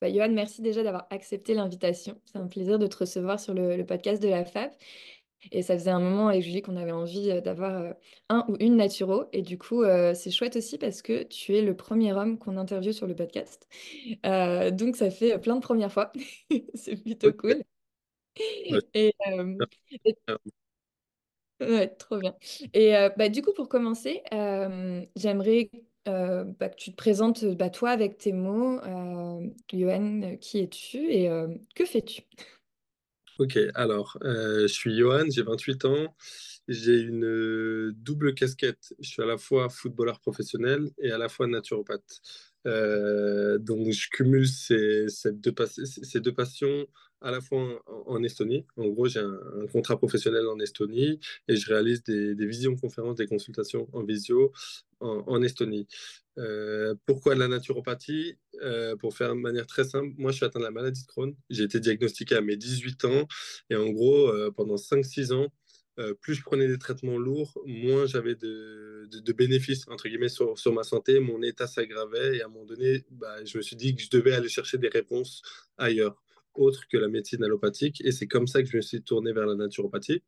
Bah, Johan, merci déjà d'avoir accepté l'invitation. C'est un plaisir de te recevoir sur le, podcast de la FAP. Et ça faisait un moment avec Julie qu'on avait envie euh, d'avoir euh, un ou une naturo. Et du coup, euh, c'est chouette aussi parce que tu es le premier homme qu'on interviewe sur le podcast. donc, ça fait plein de premières fois. c'est plutôt cool. Et, Ouais, trop bien. Et bah, du coup, pour commencer, j'aimerais euh, bah, que tu te présentes bah, toi avec tes mots. Euh, Johan, qui es-tu et euh, que fais-tu? Ok, alors, je suis Johan, j'ai 28 ans. J'ai une double casquette. Je suis à la fois footballeur professionnel et à la fois naturopathe. Donc, je cumule ces, deux, passions à la fois en, Estonie. En gros, j'ai un, contrat professionnel en Estonie et je réalise des, des visioconférences, des consultations en visio en, Estonie. Euh, pourquoi la naturopathie? Euh, Pour faire de manière très simple, moi je suis atteint de la maladie de Crohn. J'ai été diagnostiqué à mes 18 ans et en gros, euh, pendant 5-6 ans, plus je prenais des traitements lourds, moins j'avais de, bénéfices entre guillemets sur, ma santé. Mon état s'aggravait et à un moment donné, bah, je me suis dit que je devais aller chercher des réponses ailleurs autre que la médecine allopathique. Et c'est comme ça que je me suis tourné vers la naturopathie.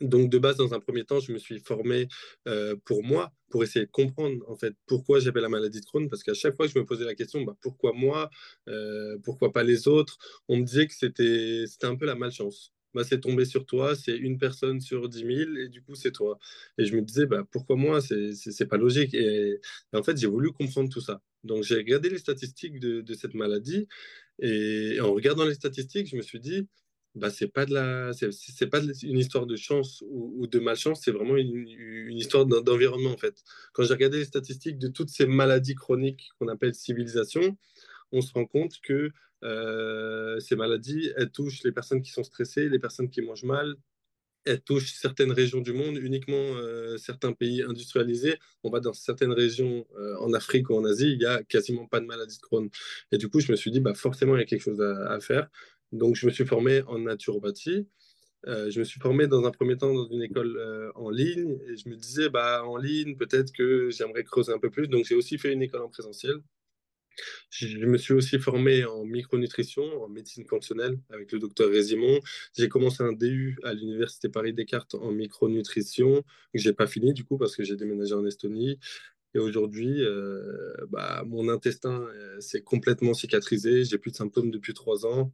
Donc de base, dans un premier temps, je me suis formé euh, pour moi, pour essayer de comprendre en fait pourquoi j'avais la maladie de Crohn, parce qu'à chaque fois que je me posais la question, bah, pourquoi moi, euh, pourquoi pas les autres, on me disait que c'était un peu la malchance. Bah, c'est tombé sur toi, c'est une personne sur 10 000 et du coup c'est toi. Et je me disais, bah, pourquoi moi, c'est pas logique. Et, en fait, j'ai voulu comprendre tout ça. Donc j'ai regardé les statistiques de, de cette maladie et en regardant les statistiques, je me suis dit, bah, c'est pas de la, c'est pas une histoire de chance ou, de malchance, c'est vraiment une, une histoire d'environnement en fait. Quand j'ai regardé les statistiques de toutes ces maladies chroniques qu'on appelle civilisation, on se rend compte que euh, ces maladies, elles touchent les personnes qui sont stressées, les personnes qui mangent mal, elle touche certaines régions du monde, uniquement euh, certains pays industrialisés. On va dans certaines régions euh, en Afrique ou en Asie, il n'y a quasiment pas de maladie de Crohn. Et du coup, je me suis dit, bah, forcément, il y a quelque chose à, faire. Donc, je me suis formé en naturopathie. Je me suis formé dans un premier temps dans une école en ligne et je me disais, bah, en ligne, peut-être que j'aimerais creuser un peu plus. Donc, j'ai aussi fait une école en présentiel. Je me suis aussi formé en micronutrition, en médecine fonctionnelle avec le docteur Résimon. J'ai commencé un DU à l'université Paris-Descartes en micronutrition, que j'ai pas fini du coup parce que j'ai déménagé en Estonie. Et aujourd'hui, euh, bah, mon intestin euh, s'est complètement cicatrisé. J'ai plus de symptômes depuis trois ans.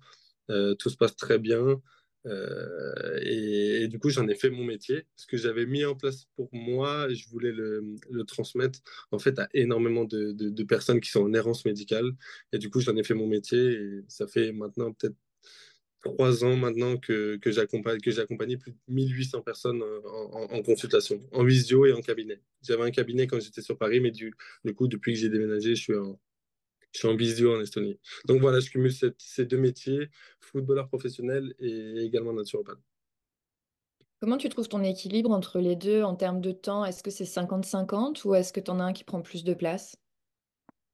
Euh, tout se passe très bien. Euh, et, du coup, j'en ai fait mon métier. Ce que j'avais mis en place pour moi, je voulais le, transmettre en fait à énormément de, personnes qui sont en errance médicale. Et du coup, j'en ai fait mon métier. Et ça fait maintenant peut-être trois ans maintenant que, que j'accompagne que j'accompagne plus de 1800 personnes en, en, consultation, en visio et en cabinet. J'avais un cabinet quand j'étais sur Paris, mais du, du coup, depuis que j'ai déménagé, je suis en, je suis en visio en Estonie. Donc voilà, je cumule ces deux métiers, footballeur professionnel et également naturopathe. Comment tu trouves ton équilibre entre les deux en termes de temps? Est-ce que c'est 50-50 ou est-ce que tu en as un qui prend plus de place?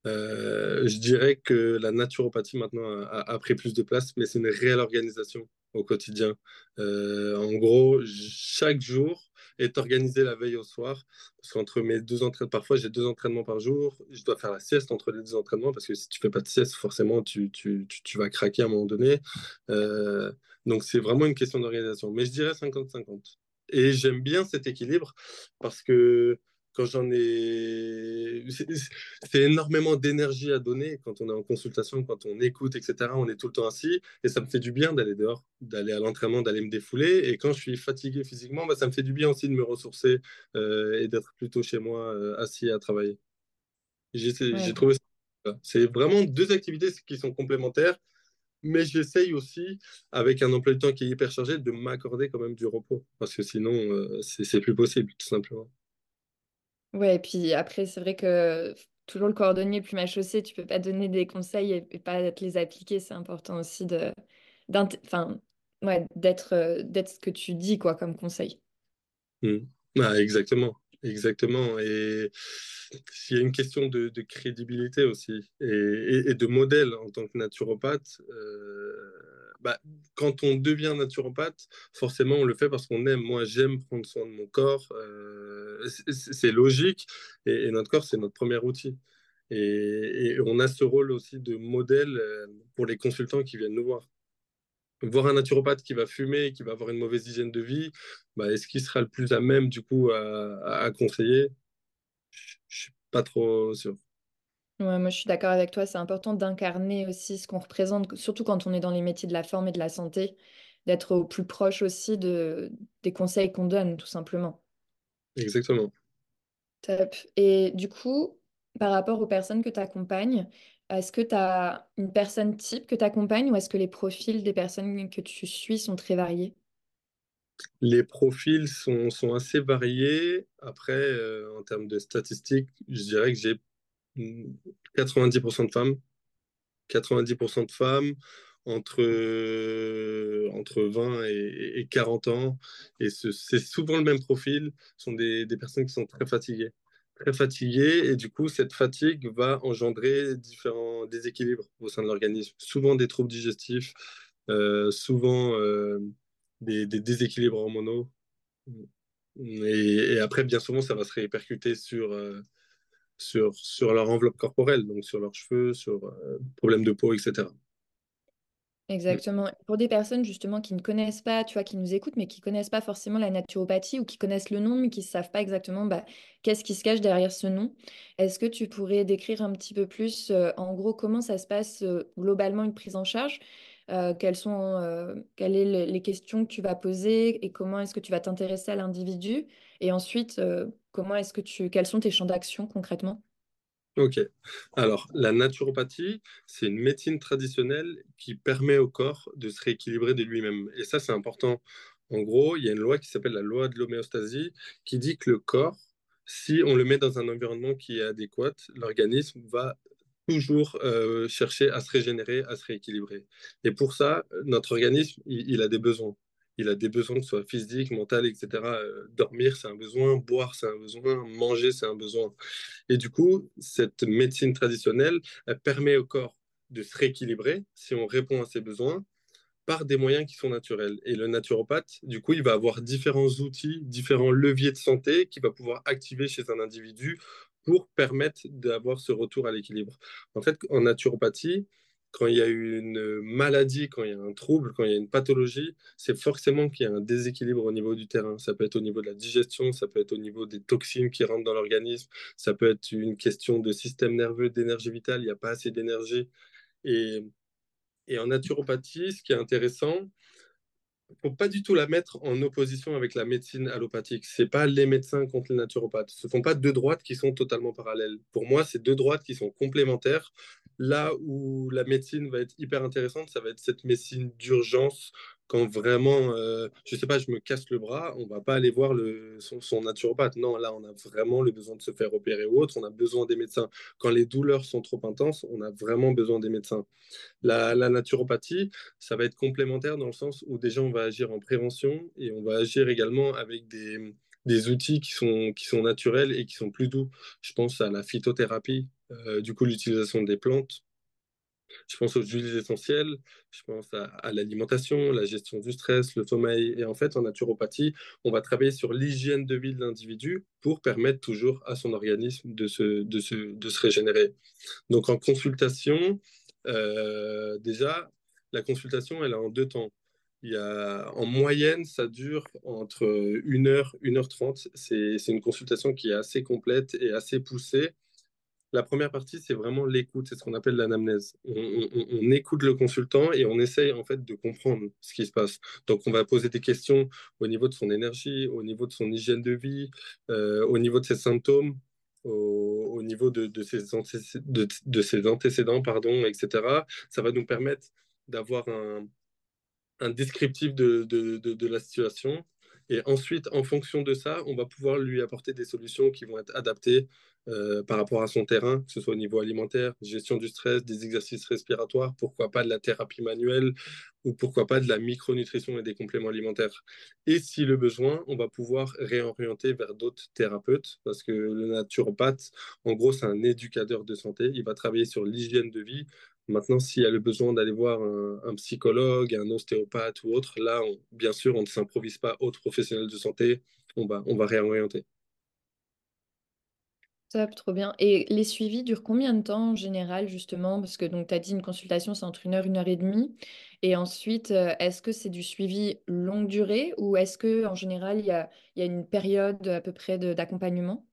Euh, Je dirais que la naturopathie maintenant a, pris plus de place, mais c'est une réelle organisation au quotidien. Euh, en gros, chaque jour est organisé la veille au soir. Parce qu'entre mes deux entraînements, parfois j'ai deux entraînements par jour. Je dois faire la sieste entre les deux entraînements parce que si tu fais pas de sieste, forcément tu, tu, tu, vas craquer à un moment donné. Euh, donc c'est vraiment une question d'organisation. Mais je dirais 50-50. Et j'aime bien cet équilibre parce que quand j'en ai. C'est énormément d'énergie à donner quand on est en consultation, quand on écoute, etc. On est tout le temps assis et ça me fait du bien d'aller dehors, d'aller à l'entraînement, d'aller me défouler. Et quand je suis fatigué physiquement, bah, ça me fait du bien aussi de me ressourcer euh, et d'être plutôt chez moi euh, assis à travailler. J'ai trouvé ça. C'est vraiment deux activités qui sont complémentaires mais j'essaye aussi, avec un emploi du temps qui est hyper chargé, de m'accorder quand même du repos, parce que sinon, euh, c'est plus possible, tout simplement. Ouais, et puis après, c'est vrai que toujours le cordonnier plus ma chaussée, tu peux pas donner des conseils et, pas les appliquer. C'est important aussi de, enfin, ouais, d'être, euh, d'être ce que tu dis, quoi, comme conseil. Mmh. Ah, exactement, exactement. Et s'il y a une question de, crédibilité aussi et, de modèle en tant que naturopathe, euh, bah, quand on devient naturopathe, forcément, on le fait parce qu'on aime. Moi, j'aime prendre soin de mon corps. Euh, c'est logique. Et, notre corps, c'est notre premier outil. Et, on a ce rôle aussi de modèle euh, pour les consultants qui viennent nous voir. Voir un naturopathe qui va fumer, qui va avoir une mauvaise hygiène de vie, bah, est-ce qu'il sera le plus à même, du coup, à, conseiller? Je ne suis pas trop sûr moi je suis d'accord avec toi, c'est important d'incarner aussi ce qu'on représente, surtout quand on est dans les métiers de la forme et de la santé, d'être au plus proche aussi de, des conseils qu'on donne, tout simplement. Exactement. Top. Et du coup, par rapport aux personnes que tu accompagnes, est-ce que tu as une personne type que tu accompagnes ou est-ce que les profils des personnes que tu suis sont très variés? Les profils sont, sont assez variés. Après, euh, en termes de statistiques, je dirais que j'ai 90% de femmes. 90% de femmes entre, entre 20 et, 40 ans. Et c'est souvent le même profil. Ce sont des, personnes qui sont très fatiguées. Très fatiguées. Et du coup, cette fatigue va engendrer différents déséquilibres au sein de l'organisme. Souvent des troubles digestifs, euh, souvent euh, des, déséquilibres hormonaux. Et, et, après, bien souvent, ça va se répercuter sur... Euh, sur, sur leur enveloppe corporelle, donc sur leurs cheveux, sur euh, problèmes de peau, etc. Exactement. Pour des personnes justement qui ne connaissent pas, tu vois, qui nous écoutent, mais qui ne connaissent pas forcément la naturopathie ou qui connaissent le nom, mais qui ne savent pas exactement bah, qu'est-ce qui se cache derrière ce nom, est-ce que tu pourrais décrire un petit peu plus, euh, en gros, comment ça se passe euh, globalement une prise en charge? Quelles sont quelles sont les, questions que tu vas poser et comment est-ce que tu vas t'intéresser à l'individu? Et ensuite Comment est-ce que quels sont tes champs d'action concrètement? Ok. Alors, la naturopathie, c'est une médecine traditionnelle qui permet au corps de se rééquilibrer de lui-même. Et ça, c'est important. En gros, il y a une loi qui s'appelle la loi de l'homéostasie qui dit que le corps, si on le met dans un environnement qui est adéquat, l'organisme va toujours euh, chercher à se régénérer, à se rééquilibrer. Et pour ça, notre organisme, il a des besoins il a des besoins, que ce soit physiques, mentaux, etc. Euh, dormir, c'est un besoin, boire, c'est un besoin, manger, c'est un besoin. Et du coup, cette médecine traditionnelle, elle permet au corps de se rééquilibrer si on répond à ses besoins par des moyens qui sont naturels. Et le naturopathe, du coup, il va avoir différents outils, différents leviers de santé qu'il va pouvoir activer chez un individu pour permettre d'avoir ce retour à l'équilibre. En fait, en naturopathie, quand il y a une maladie, quand il y a un trouble, quand il y a une pathologie, c'est forcément qu'il y a un déséquilibre au niveau du terrain. Ça peut être au niveau de la digestion, ça peut être au niveau des toxines qui rentrent dans l'organisme, ça peut être une question de système nerveux, d'énergie vitale, il n'y a pas assez d'énergie. Et, en naturopathie, ce qui est intéressant, faut pas du tout la mettre en opposition avec la médecine allopathique. C'est pas les médecins contre les naturopathes. Ce sont pas deux droites qui sont totalement parallèles. Pour moi, c'est deux droites qui sont complémentaires. Là où la médecine va être hyper intéressante, ça va être cette médecine d'urgence quand vraiment, euh, je sais pas, je me casse le bras, on va pas aller voir le, son, naturopathe. Non, là, on a vraiment le besoin de se faire opérer ou autre, on a besoin des médecins. Quand les douleurs sont trop intenses, on a vraiment besoin des médecins. La, la naturopathie, ça va être complémentaire dans le sens où déjà, on va agir en prévention et on va agir également avec des, des outils qui sont, qui sont naturels et qui sont plus doux. Je pense à la phytothérapie, euh, du coup, l'utilisation des plantes je pense aux huiles essentielles, je pense à, l'alimentation, la gestion du stress, le sommeil. Et en fait, en naturopathie, on va travailler sur l'hygiène de vie de l'individu pour permettre toujours à son organisme de se, de se, de se régénérer. Donc en consultation, euh, déjà, la consultation, elle est en deux temps. Il y a, en moyenne, ça dure entre 1 heure, 1 heure 30. C'est une consultation qui est assez complète et assez poussée. La première partie, c'est vraiment l'écoute, c'est ce qu'on appelle l'anamnèse. On, écoute le consultant et on essaye en fait de comprendre ce qui se passe. Donc, on va poser des questions au niveau de son énergie, au niveau de son hygiène de vie, euh, au niveau de ses symptômes, au, niveau de, ses de, ses antécédents, pardon, etc. Ça va nous permettre d'avoir un, descriptif de, de, de, la situation. Et ensuite, en fonction de ça, on va pouvoir lui apporter des solutions qui vont être adaptées euh, par rapport à son terrain, que ce soit au niveau alimentaire, gestion du stress, des exercices respiratoires, pourquoi pas de la thérapie manuelle ou pourquoi pas de la micronutrition et des compléments alimentaires. Et si le besoin, on va pouvoir réorienter vers d'autres thérapeutes parce que le naturopathe, en gros, c'est un éducateur de santé. Il va travailler sur l'hygiène de vie, Maintenant, s'il y a le besoin d'aller voir un, psychologue, un ostéopathe ou autre, là, bien sûr, on ne s'improvise pas autre professionnel de santé, on va, on va réorienter. Trop bien. Et les suivis durent combien de temps en général, justement? Parce que tu as dit une consultation, c'est entre une heure, une heure et demie. Et ensuite, euh, est-ce que c'est du suivi longue durée ou est-ce qu'en général, il y a, y a une période à peu près d'accompagnement?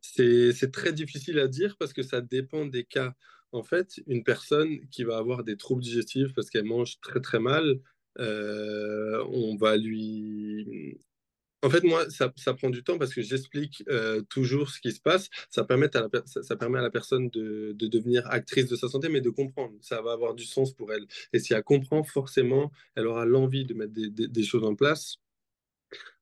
C'est très difficile à dire parce que ça dépend des cas. En fait, une personne qui va avoir des troubles digestifs parce qu'elle mange très très mal, euh, on va lui... En fait, moi, ça, prend du temps parce que j'explique euh, toujours ce qui se passe. Ça permet à la, personne de, devenir actrice de sa santé, mais de comprendre. Ça va avoir du sens pour elle. Et si elle comprend, forcément, elle aura l'envie de mettre des choses en place.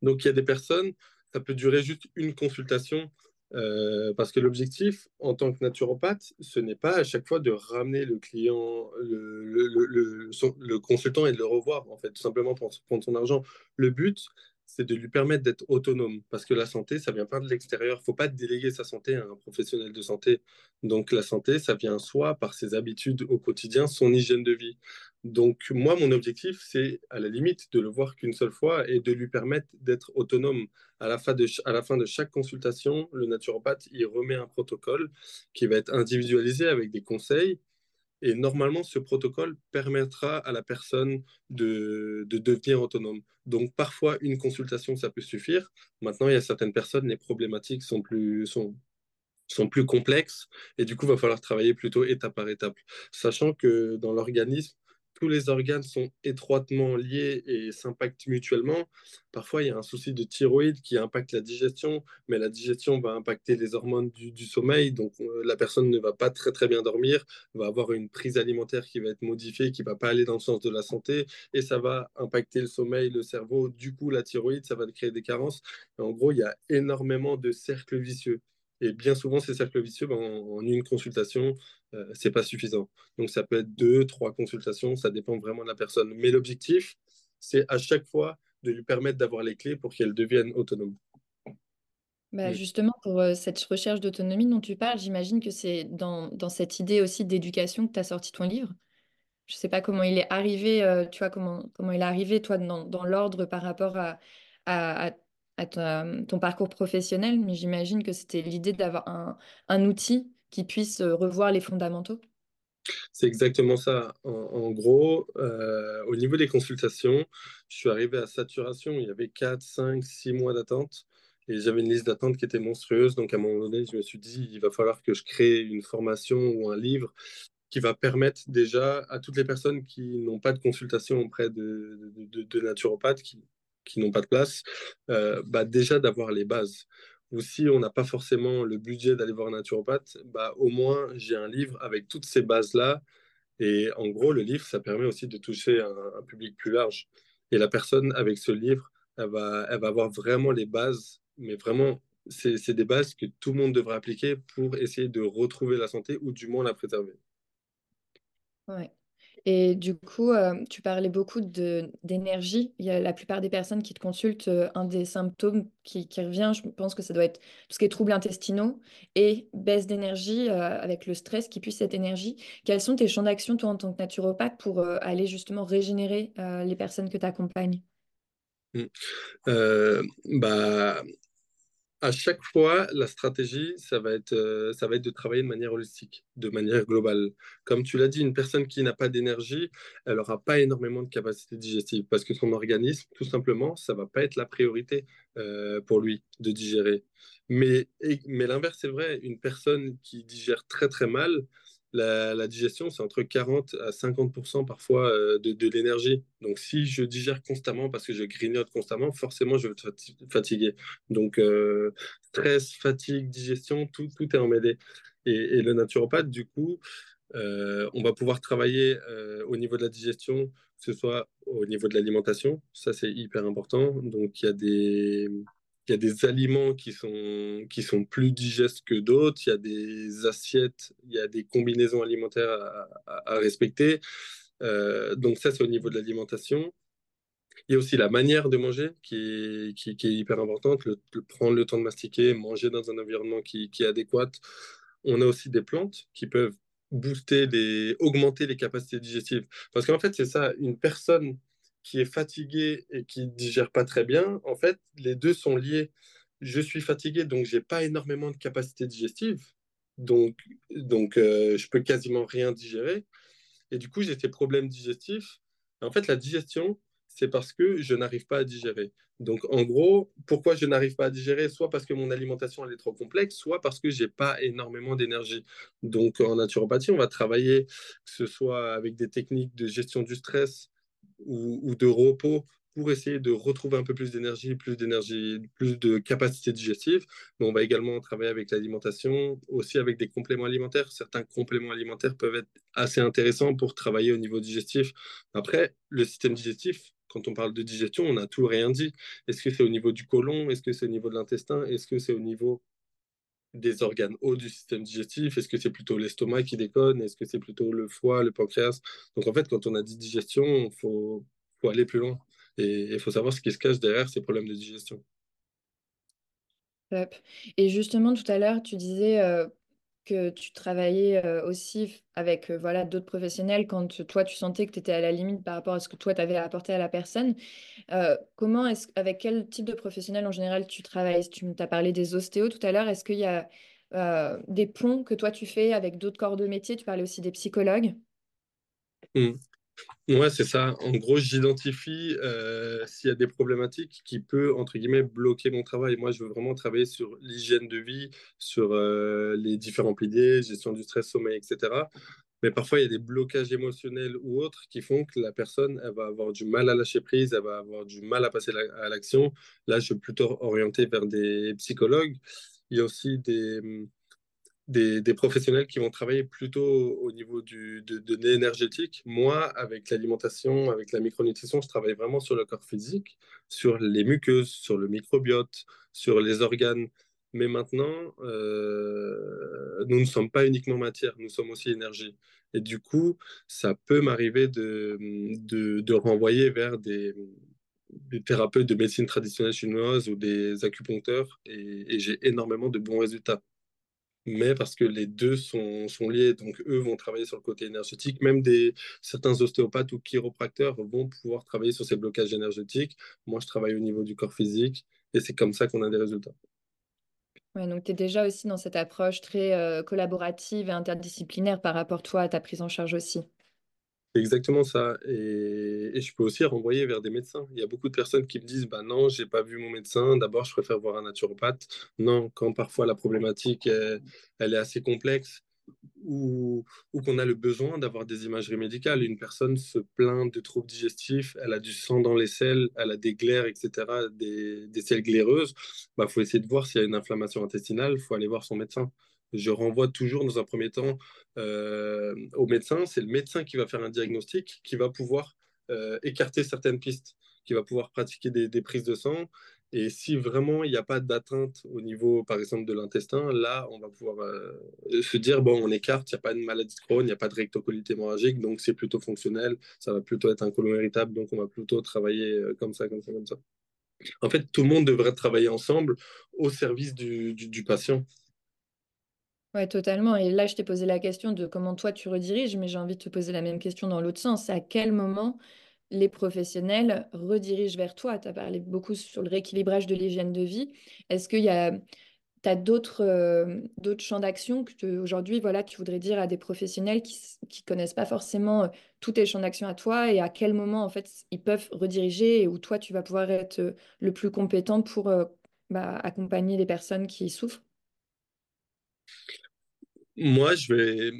Donc, il y a des personnes, ça peut durer juste une consultation euh, parce que l'objectif, en tant que naturopathe, ce n'est pas à chaque fois de ramener le client, le, le, le, consultant et de le revoir, en fait, tout simplement pour prendre son argent. Le but, c'est de lui permettre d'être autonome, parce que la santé, ça vient pas de l'extérieur. Il ne faut pas déléguer sa santé à un professionnel de santé. Donc la santé, ça vient soit par ses habitudes au quotidien, son hygiène de vie. Donc moi, mon objectif, c'est à la limite de le voir qu'une seule fois et de lui permettre d'être autonome. À la, fin de, à la fin de chaque consultation, le naturopathe, il remet un protocole qui va être individualisé avec des conseils. Et normalement, ce protocole permettra à la personne de, de, devenir autonome. Donc, parfois, une consultation, ça peut suffire. Maintenant, il y a certaines personnes, les problématiques sont plus, sont plus complexes et du coup, il va falloir travailler plutôt étape par étape. Sachant que dans l'organisme, tous les organes sont étroitement liés et s'impactent mutuellement. Parfois, il y a un souci de thyroïde qui impacte la digestion, mais la digestion va impacter les hormones du, sommeil. Donc, euh, la personne ne va pas très, très bien dormir, va avoir une prise alimentaire qui va être modifiée, qui ne va pas aller dans le sens de la santé, et ça va impacter le sommeil, le cerveau. Du coup, la thyroïde, ça va créer des carences. en gros, il y a énormément de cercles vicieux. Et bien souvent, ces cercles vicieux, ben, en, une consultation, euh, c'est pas suffisant. Donc, ça peut être deux, trois consultations, ça dépend vraiment de la personne. Mais l'objectif, c'est à chaque fois de lui permettre d'avoir les clés pour qu'elle devienne autonome. Bah justement, pour euh, cette recherche d'autonomie dont tu parles, j'imagine que c'est dans, dans, cette idée aussi d'éducation que tu as sorti ton livre. Je ne sais pas comment il est arrivé, euh, tu vois, comment, comment il est arrivé, toi, dans, dans l'ordre par rapport à, à, à ton parcours professionnel, mais j'imagine que c'était l'idée d'avoir un, un, outil qui puisse euh, revoir les fondamentaux. C'est exactement ça. En, gros, euh, au niveau des consultations, je suis arrivé à saturation. Il y avait 4, 5, 6 mois d'attente. Et j'avais une liste d'attente qui était monstrueuse. Donc, à un moment donné, je me suis dit, il va falloir que je crée une formation ou un livre qui va permettre déjà à toutes les personnes qui n'ont pas de consultation auprès de, de, naturopathes, qui, qui n'ont pas de place, euh, bah déjà d'avoir les bases. Ou si on n'a pas forcément le budget d'aller voir un naturopathe, bah au moins j'ai un livre avec toutes ces bases-là. Et en gros, le livre, ça permet aussi de toucher un, public plus large. Et la personne avec ce livre, elle va, elle va avoir vraiment les bases, mais vraiment, c'est des bases que tout le monde devrait appliquer pour essayer de retrouver la santé ou du moins la préserver. Ouais. Et du coup, euh, tu parlais beaucoup d'énergie. Il y a la plupart des personnes qui te consultent, euh, un des symptômes qui, revient, je pense que ça doit être tout ce qui est troubles intestinaux et baisse d'énergie euh, avec le stress qui puise cette énergie. Quels sont tes champs d'action, toi, en tant que naturopathe, pour aller justement régénérer les personnes que tu accompagnes mmh. bah, à chaque fois, la stratégie, ça va être, euh, ça va être de travailler de manière holistique, de manière globale. Comme tu l'as dit, une personne qui n'a pas d'énergie, elle n'aura pas énormément de capacité digestive parce que son organisme, tout simplement, ça va pas être la priorité euh, pour lui de digérer. Mais l'inverse est vrai, une personne qui digère très très mal, la, digestion, c'est entre 40 à 50% parfois euh, de, l'énergie. Donc, si je digère constamment parce que je grignote constamment, forcément, je vais être fatigué. Donc, euh, stress, fatigue, digestion, tout, tout est emmêlé. Et, et le naturopathe, du coup, euh, on va pouvoir travailler au niveau de la digestion, que ce soit au niveau de l'alimentation. Ça, c'est hyper important. Donc, il y a des il y a des aliments qui sont, qui sont plus digestes que d'autres, il y a des assiettes, il y a des combinaisons alimentaires à, respecter. Euh, donc ça, c'est au niveau de l'alimentation. Il y a aussi la manière de manger qui est, qui, est hyper importante, prendre le temps de mastiquer, manger dans un environnement qui, qui, est adéquat. On a aussi des plantes qui peuvent booster, les, augmenter les capacités digestives. Parce qu'en fait, c'est ça, une personne qui est fatigué et qui digère pas très bien, en fait, les deux sont liés. Je suis fatigué, donc j'ai pas énormément de capacité digestive, donc, donc euh, je peux quasiment rien digérer. Et du coup, j'ai ces problèmes digestifs. En fait, la digestion, c'est parce que je n'arrive pas à digérer. Donc, en gros, pourquoi je n'arrive pas à digérer? Soit parce que mon alimentation elle est trop complexe, soit parce que j'ai pas énormément d'énergie. Donc, en naturopathie, on va travailler, que ce soit avec des techniques de gestion du stress, ou, de repos pour essayer de retrouver un peu plus d'énergie, plus d'énergie, plus de capacité digestive. Mais on va également travailler avec l'alimentation, aussi avec des compléments alimentaires. Certains compléments alimentaires peuvent être assez intéressants pour travailler au niveau digestif. Après, le système digestif, quand on parle de digestion, on a tout rien dit. Est-ce que c'est au niveau du côlon? Est-ce que c'est au niveau de l'intestin? Est-ce que c'est au niveau des organes hauts du système digestif? Est-ce que c'est plutôt l'estomac qui déconne? Est-ce que c'est plutôt le foie, le pancréas? Donc en fait, quand on a dit digestion, il faut, faut, aller plus loin. Et il faut savoir ce qui se cache derrière ces problèmes de digestion. Et justement, tout à l'heure, tu disais euh, que tu travaillais euh, aussi avec euh, voilà, d'autres professionnels quand toi, tu sentais que tu étais à la limite par rapport à ce que toi, tu avais apporté à la personne. Euh, comment est-ce, avec quel type de professionnel en général tu travailles? Tu as parlé des ostéos tout à l'heure. Est-ce qu'il y a des ponts que toi, tu fais avec d'autres corps de métier? Tu parlais aussi des psychologues. Mmh. Ouais, c'est ça. En gros, j'identifie euh, s'il y a des problématiques qui peuvent, entre guillemets, bloquer mon travail. Moi, je veux vraiment travailler sur l'hygiène de vie, sur euh, les différents piliers, gestion du stress, sommeil, etc. Mais parfois, il y a des blocages émotionnels ou autres qui font que la personne, elle va avoir du mal à lâcher prise, elle va avoir du mal à passer à l'action. Là, je suis plutôt orienté vers des psychologues. Il y a aussi des des, professionnels qui vont travailler plutôt au niveau du, de, l'énergétique. Moi, avec l'alimentation, avec la micronutrition, je travaille vraiment sur le corps physique, sur les muqueuses, sur le microbiote, sur les organes. Mais maintenant, euh, nous ne sommes pas uniquement matière, nous sommes aussi énergie. Et du coup, ça peut m'arriver de, de, renvoyer vers des, des thérapeutes de médecine traditionnelle chinoise ou des acupuncteurs et j'ai énormément de bons résultats mais parce que les deux sont, sont, liés. Donc, eux vont travailler sur le côté énergétique. Même des, certains ostéopathes ou chiropracteurs vont pouvoir travailler sur ces blocages énergétiques. Moi, je travaille au niveau du corps physique et c'est comme ça qu'on a des résultats. Ouais, donc tu es déjà aussi dans cette approche très euh, collaborative et interdisciplinaire par rapport toi à ta prise en charge aussi. Exactement ça. Et, je peux aussi renvoyer vers des médecins. Il y a beaucoup de personnes qui me disent bah non, j'ai pas vu mon médecin. D'abord, je préfère voir un naturopathe. Non, quand parfois la problématique elle est assez complexe ou, qu'on a le besoin d'avoir des imageries médicales. Une personne se plaint de troubles digestifs, elle a du sang dans les selles, elle a des glaires, etc., des, des selles glaireuses. Il bah, faut essayer de voir s'il y a une inflammation intestinale. Il faut aller voir son médecin je renvoie toujours dans un premier temps euh, au médecin. C'est le médecin qui va faire un diagnostic, qui va pouvoir euh, écarter certaines pistes, qui va pouvoir pratiquer des, prises de sang. Et si vraiment il n'y a pas d'atteinte au niveau, par exemple, de l'intestin, là, on va pouvoir euh, se dire, bon, on écarte, il n'y a pas de maladie de Crohn, il n'y a pas de rectocolite hémorragique, donc c'est plutôt fonctionnel, ça va plutôt être un colon irritable, donc on va plutôt travailler comme ça, comme ça, comme ça. En fait, tout le monde devrait travailler ensemble au service du patient. Oui, totalement. Et là, je t'ai posé la question de comment toi tu rediriges, mais j'ai envie de te poser la même question dans l'autre sens. À quel moment les professionnels redirigent vers toi? Tu as parlé beaucoup sur le rééquilibrage de l'hygiène de vie. Est-ce qu'il y a tu as d'autres euh, d'autres champs d'action que aujourd'hui voilà tu voudrais dire à des professionnels qui ne connaissent pas forcément euh, tous tes champs d'action à toi? Et à quel moment en fait ils peuvent rediriger et où toi tu vas pouvoir être euh, le plus compétent pour bah, accompagner les personnes qui souffrent? Moi, je vais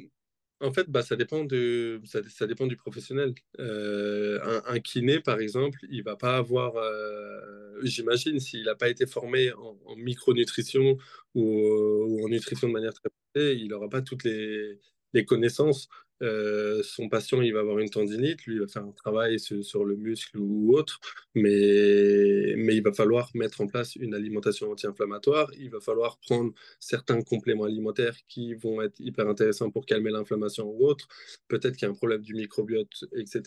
en fait, bah, ça, dépend de, ça, dépend du professionnel. Euh, un, kiné, par exemple, il va pas avoir, euh, j'imagine, s'il n'a pas été formé en, micronutrition ou, en nutrition de manière très poussée, il n'aura pas toutes les, les connaissances euh, son patient, il va avoir une tendinite, lui, il va faire un travail sur, le muscle ou autre, mais, mais il va falloir mettre en place une alimentation anti-inflammatoire, il va falloir prendre certains compléments alimentaires qui vont être hyper intéressants pour calmer l'inflammation ou autre, peut-être qu'il y a un problème du microbiote, etc.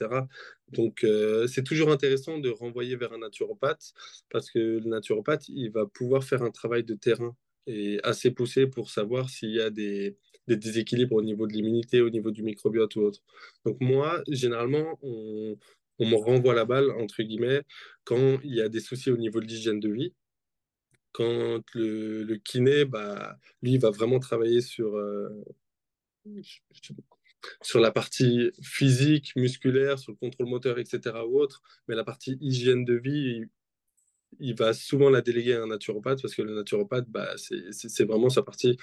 Donc, euh, c'est toujours intéressant de renvoyer vers un naturopathe, parce que le naturopathe, il va pouvoir faire un travail de terrain et assez poussé pour savoir s'il y a des, des déséquilibres au niveau de l'immunité, au niveau du microbiote ou autre. Donc moi, généralement, on, me renvoie la balle, entre guillemets, quand il y a des soucis au niveau de l'hygiène de vie. Quand le, le kiné, bah, lui, va vraiment travailler sur, euh, sur la partie physique, musculaire, sur le contrôle moteur, etc. ou autre. Mais la partie hygiène de vie, il va souvent la déléguer à un naturopathe parce que le naturopathe, bah, c'est vraiment sa partie.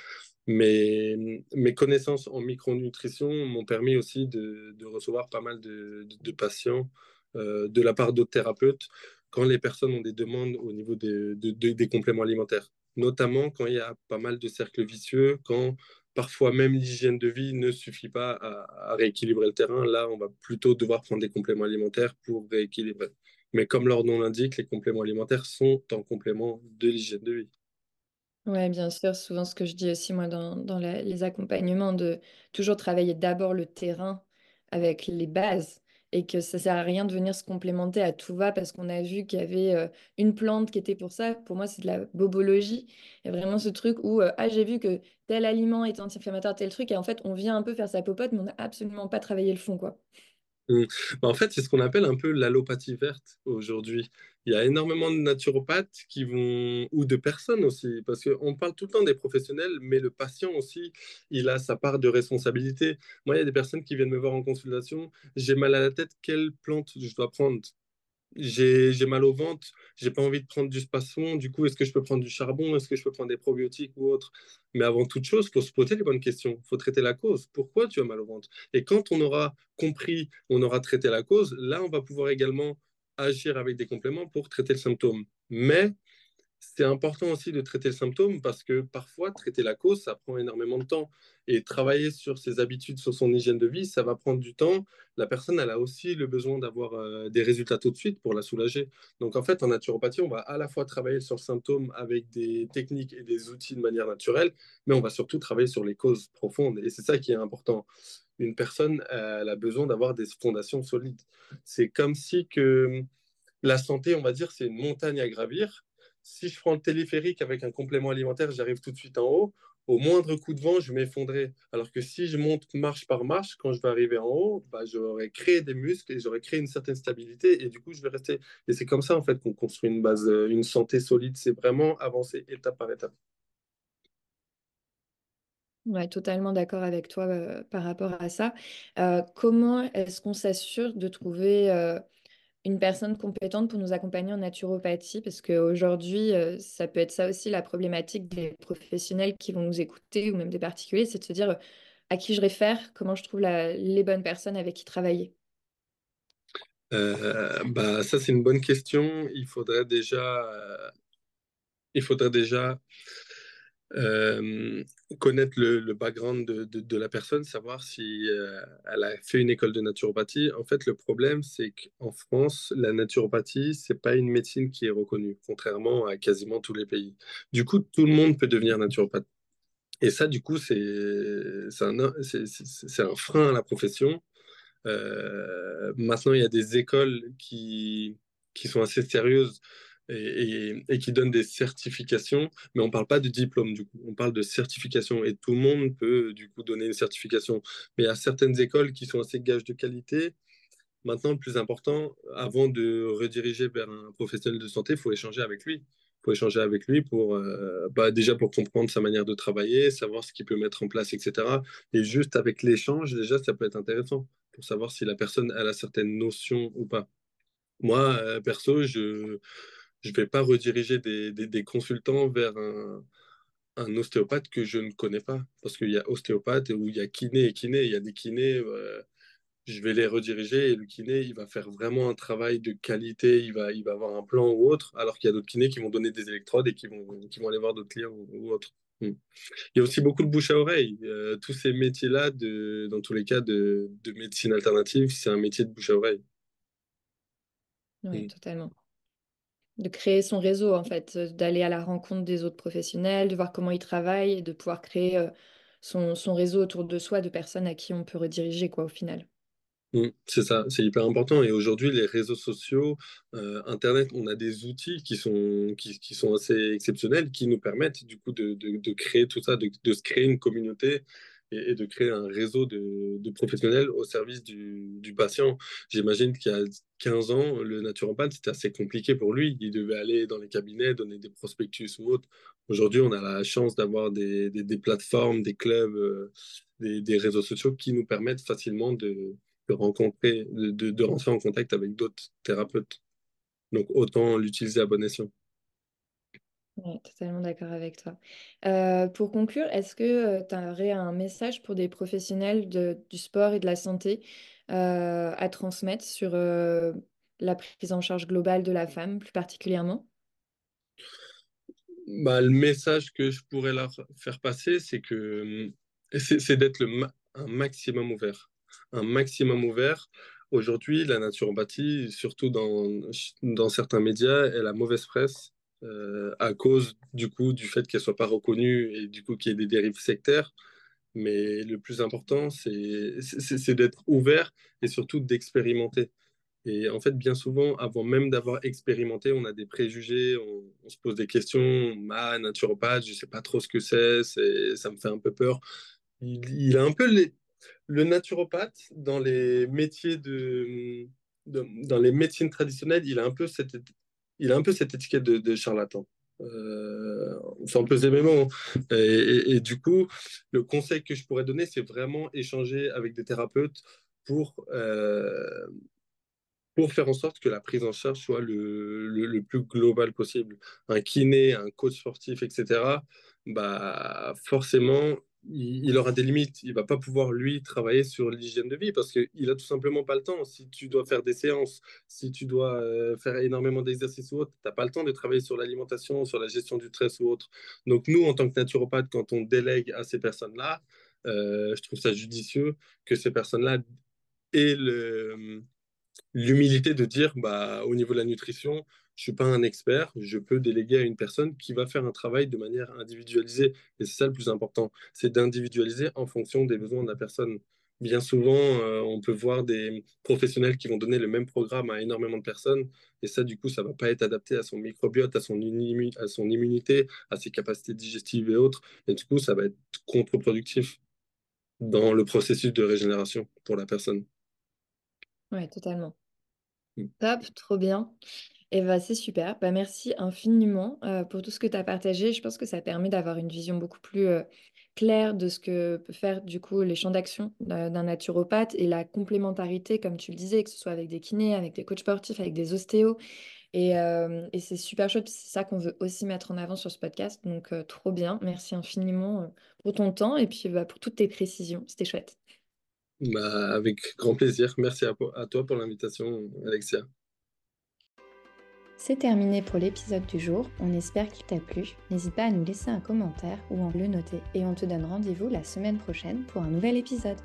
Mais mes connaissances en micronutrition m'ont permis aussi de, recevoir pas mal de, patients euh, de la part d'autres thérapeutes quand les personnes ont des demandes au niveau des, des compléments alimentaires. Notamment quand il y a pas mal de cercles vicieux, quand parfois même l'hygiène de vie ne suffit pas à, à rééquilibrer le terrain. Là, on va plutôt devoir prendre des compléments alimentaires pour rééquilibrer. Mais comme leur nom l'indique, les compléments alimentaires sont en complément de l'hygiène de vie. Oui, bien sûr, souvent ce que je dis aussi moi dans, dans les accompagnements, de toujours travailler d'abord le terrain avec les bases et que ça sert à rien de venir se complémenter à tout va parce qu'on a vu qu'il y avait euh, une plante qui était pour ça. Pour moi, c'est de la bobologie. Il y a vraiment ce truc où, euh, ah, j'ai vu que tel aliment est anti-inflammatoire, tel truc, et en fait, on vient un peu faire sa popote, mais on n'a absolument pas travaillé le fond, quoi. Mmh. Bah, en fait, c'est ce qu'on appelle un peu l'allopathie verte aujourd'hui. Il y a énormément de naturopathes qui vont, ou de personnes aussi, parce qu'on parle tout le temps des professionnels, mais le patient aussi, il a sa part de responsabilité. Moi, il y a des personnes qui viennent me voir en consultation, j'ai mal à la tête, quelle plante je dois prendre? J'ai mal au ventre, j'ai pas envie de prendre du spasson, du coup, est-ce que je peux prendre du charbon, est-ce que je peux prendre des probiotiques ou autre Mais avant toute chose, il faut se poser les bonnes questions, il faut traiter la cause. Pourquoi tu as mal au ventre? Et quand on aura compris, on aura traité la cause, là, on va pouvoir également agir avec des compléments pour traiter le symptôme. Mais c'est important aussi de traiter le symptôme parce que parfois, traiter la cause, ça prend énormément de temps. Et travailler sur ses habitudes, sur son hygiène de vie, ça va prendre du temps. La personne, elle a aussi le besoin d'avoir euh, des résultats tout de suite pour la soulager. Donc, en fait, en naturopathie, on va à la fois travailler sur le symptôme avec des techniques et des outils de manière naturelle, mais on va surtout travailler sur les causes profondes. Et c'est ça qui est important. Une personne, elle a besoin d'avoir des fondations solides. C'est comme si que la santé, on va dire, c'est une montagne à gravir si je prends le téléphérique avec un complément alimentaire, j'arrive tout de suite en haut. Au moindre coup de vent, je m'effondrerai. Alors que si je monte marche par marche, quand je vais arriver en haut, bah, j'aurai créé des muscles et j'aurai créé une certaine stabilité et du coup, je vais rester. Et c'est comme ça, en fait, qu'on construit une base, euh, une santé solide. C'est vraiment avancer étape par étape. Ouais, totalement d'accord avec toi euh, par rapport à ça. Euh, comment est-ce qu'on s'assure de trouver une personne compétente pour nous accompagner en naturopathie, parce qu'aujourd'hui, euh, ça peut être ça aussi la problématique des professionnels qui vont nous écouter, ou même des particuliers, c'est de se dire euh, à qui je réfère, comment je trouve les bonnes personnes avec qui travailler. Euh, bah, ça, c'est une bonne question. Il faudrait déjà, il faudrait déjà euh, connaître le, background de, la personne, savoir si euh, elle a fait une école de naturopathie. En fait, le problème, c'est qu'en France, la naturopathie, c'est pas une médecine qui est reconnue, contrairement à quasiment tous les pays. Du coup, tout le monde peut devenir naturopathe. Et ça, du coup, c'est un, frein à la profession. Euh, maintenant, il y a des écoles qui sont assez sérieuses et, qui donne des certifications, mais on ne parle pas de diplôme du coup, on parle de certification et tout le monde peut du coup donner une certification. Mais a certaines écoles qui sont assez gages de qualité Maintenant, le plus important, avant de rediriger vers un professionnel de santé, il faut échanger avec lui. Il faut échanger avec lui pour, euh, bah, déjà pour comprendre sa manière de travailler, savoir ce qu'il peut mettre en place, etc. Et juste avec l'échange, déjà, ça peut être intéressant pour savoir si la personne elle a certaines notions ou pas. Moi, euh, perso, je ne vais pas rediriger des, des, des consultants vers un, un ostéopathe que je ne connais pas. Parce qu'il y a ostéopathe où il y a kiné et kiné. Il y a des kinés, euh, je vais les rediriger et le kiné, il va faire vraiment un travail de qualité, il va, il va avoir un plan ou autre, alors qu'il y a d'autres kinés qui vont donner des électrodes et qui vont, qui vont aller voir d'autres clients ou, autres. Hmm. Il y a aussi beaucoup de bouche à oreille. Euh, tous ces métiers-là, dans tous les cas de, de médecine alternative, c'est un métier de bouche à oreille. Oui, hmm. totalement de créer son réseau, en fait, euh, d'aller à la rencontre des autres professionnels, de voir comment ils travaillent et de pouvoir créer euh, son, réseau autour de soi de personnes à qui on peut rediriger, quoi, au final. Mmh, c'est ça, c'est hyper important. Et aujourd'hui, les réseaux sociaux, euh, Internet, on a des outils qui sont, assez exceptionnels, qui nous permettent du coup de créer tout ça, de, de, se créer une communauté et, de créer un réseau de, professionnels au service du, patient. J'imagine qu'il y a 15 ans, le naturopathe, c'était assez compliqué pour lui. Il devait aller dans les cabinets, donner des prospectus ou autres. Aujourd'hui, on a la chance d'avoir des, plateformes, des clubs, euh, des, réseaux sociaux qui nous permettent facilement de, rencontrer, de, de, rentrer en contact avec d'autres thérapeutes. Donc, autant l'utiliser à bon escient. Oui, totalement d'accord avec toi. Euh, pour conclure, est-ce que tu aurais un message pour des professionnels du sport et de la santé à transmettre sur la prise en charge globale de la femme, plus particulièrement? Bah, le message que je pourrais leur faire passer, c'est que c'est d'être un maximum ouvert. Un maximum ouvert. Aujourd'hui, la naturopathie, surtout dans, dans certains médias, elle a mauvaise presse euh, à cause du coup du fait qu'elle soit pas reconnue et du coup qu'il y ait des dérives sectaires. Mais le plus important, c'est d'être ouvert et surtout d'expérimenter. Et en fait, bien souvent, avant même d'avoir expérimenté, on a des préjugés, on, se pose des questions. Ma naturopathe, je sais pas trop ce que c'est, ça me fait un peu peur. Il, a un peu le naturopathe dans les métiers de, dans les médecines traditionnelles, il a un peu cette, il a un peu cette étiquette de, charlatan. Euh, sans peser mes mots. Et, du coup, le conseil que je pourrais donner, c'est vraiment échanger avec des thérapeutes pour, euh, pour faire en sorte que la prise en charge soit le, le, plus global possible. Un kiné, un coach sportif, etc., bah, forcément, il, aura des limites. Il va pas pouvoir, lui, travailler sur l'hygiène de vie parce qu'il a tout simplement pas le temps. Si tu dois faire des séances, si tu dois euh, faire énormément d'exercices ou autre, tu n'as pas le temps de travailler sur l'alimentation, sur la gestion du stress ou autre. Donc, nous, en tant que naturopathe, quand on délègue à ces personnes-là, euh, je trouve ça judicieux que ces personnes-là aient l'humilité de dire, bah, au niveau de la nutrition, je suis pas un expert, je peux déléguer à une personne qui va faire un travail de manière individualisée. Et c'est ça le plus important, c'est d'individualiser en fonction des besoins de la personne. Bien souvent, euh, on peut voir des professionnels qui vont donner le même programme à énormément de personnes, et ça, du coup, ça va pas être adapté à son microbiote, à son, à son immunité, à ses capacités digestives et autres, et du coup, ça va être contre-productif dans le processus de régénération pour la personne. Oui, totalement. Mm. Top, trop bien. Et bah, c'est super. Bah, merci infiniment euh, pour tout ce que tu as partagé. Je pense que ça permet d'avoir une vision beaucoup plus euh, claire de ce que peut faire du coup les champs d'action d'un naturopathe et la complémentarité, comme tu le disais, que ce soit avec des kinés, avec des coachs sportifs, avec des ostéos. Et, euh, c'est super chouette. C'est ça qu'on veut aussi mettre en avant sur ce podcast. Donc, trop bien. Merci infiniment pour ton temps et puis bah, pour toutes tes précisions. C'était chouette. Bah, avec grand plaisir. Merci à toi pour l'invitation, Alexia. C'est terminé pour l'épisode du jour, on espère qu'il t'a plu. N'hésite pas à nous laisser un commentaire ou à le noter et on te donne rendez-vous la semaine prochaine pour un nouvel épisode.